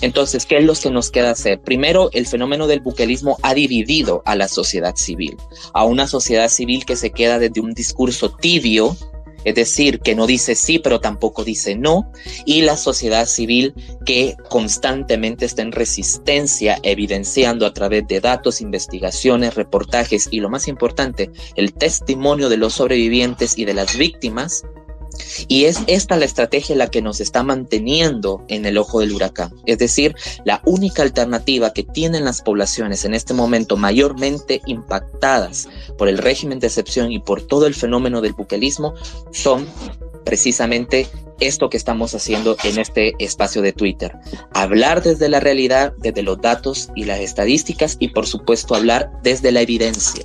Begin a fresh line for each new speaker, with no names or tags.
Entonces, ¿qué es lo que nos queda hacer? Primero, el fenómeno del buquelismo ha dividido a la sociedad civil, a una sociedad civil que se queda desde un discurso tibio, es decir, que no dice sí, pero tampoco dice no, y la sociedad civil que constantemente está en resistencia, evidenciando a través de datos, investigaciones, reportajes y lo más importante, el testimonio de los sobrevivientes y de las víctimas, y es esta la estrategia la que nos está manteniendo en el ojo del huracán. Es decir, la única alternativa que tienen las poblaciones en este momento mayormente impactadas por el régimen de excepción y por todo el fenómeno del buquelismo son precisamente esto que estamos haciendo en este espacio de Twitter. Hablar desde la realidad, desde los datos y las estadísticas y por supuesto hablar desde la evidencia.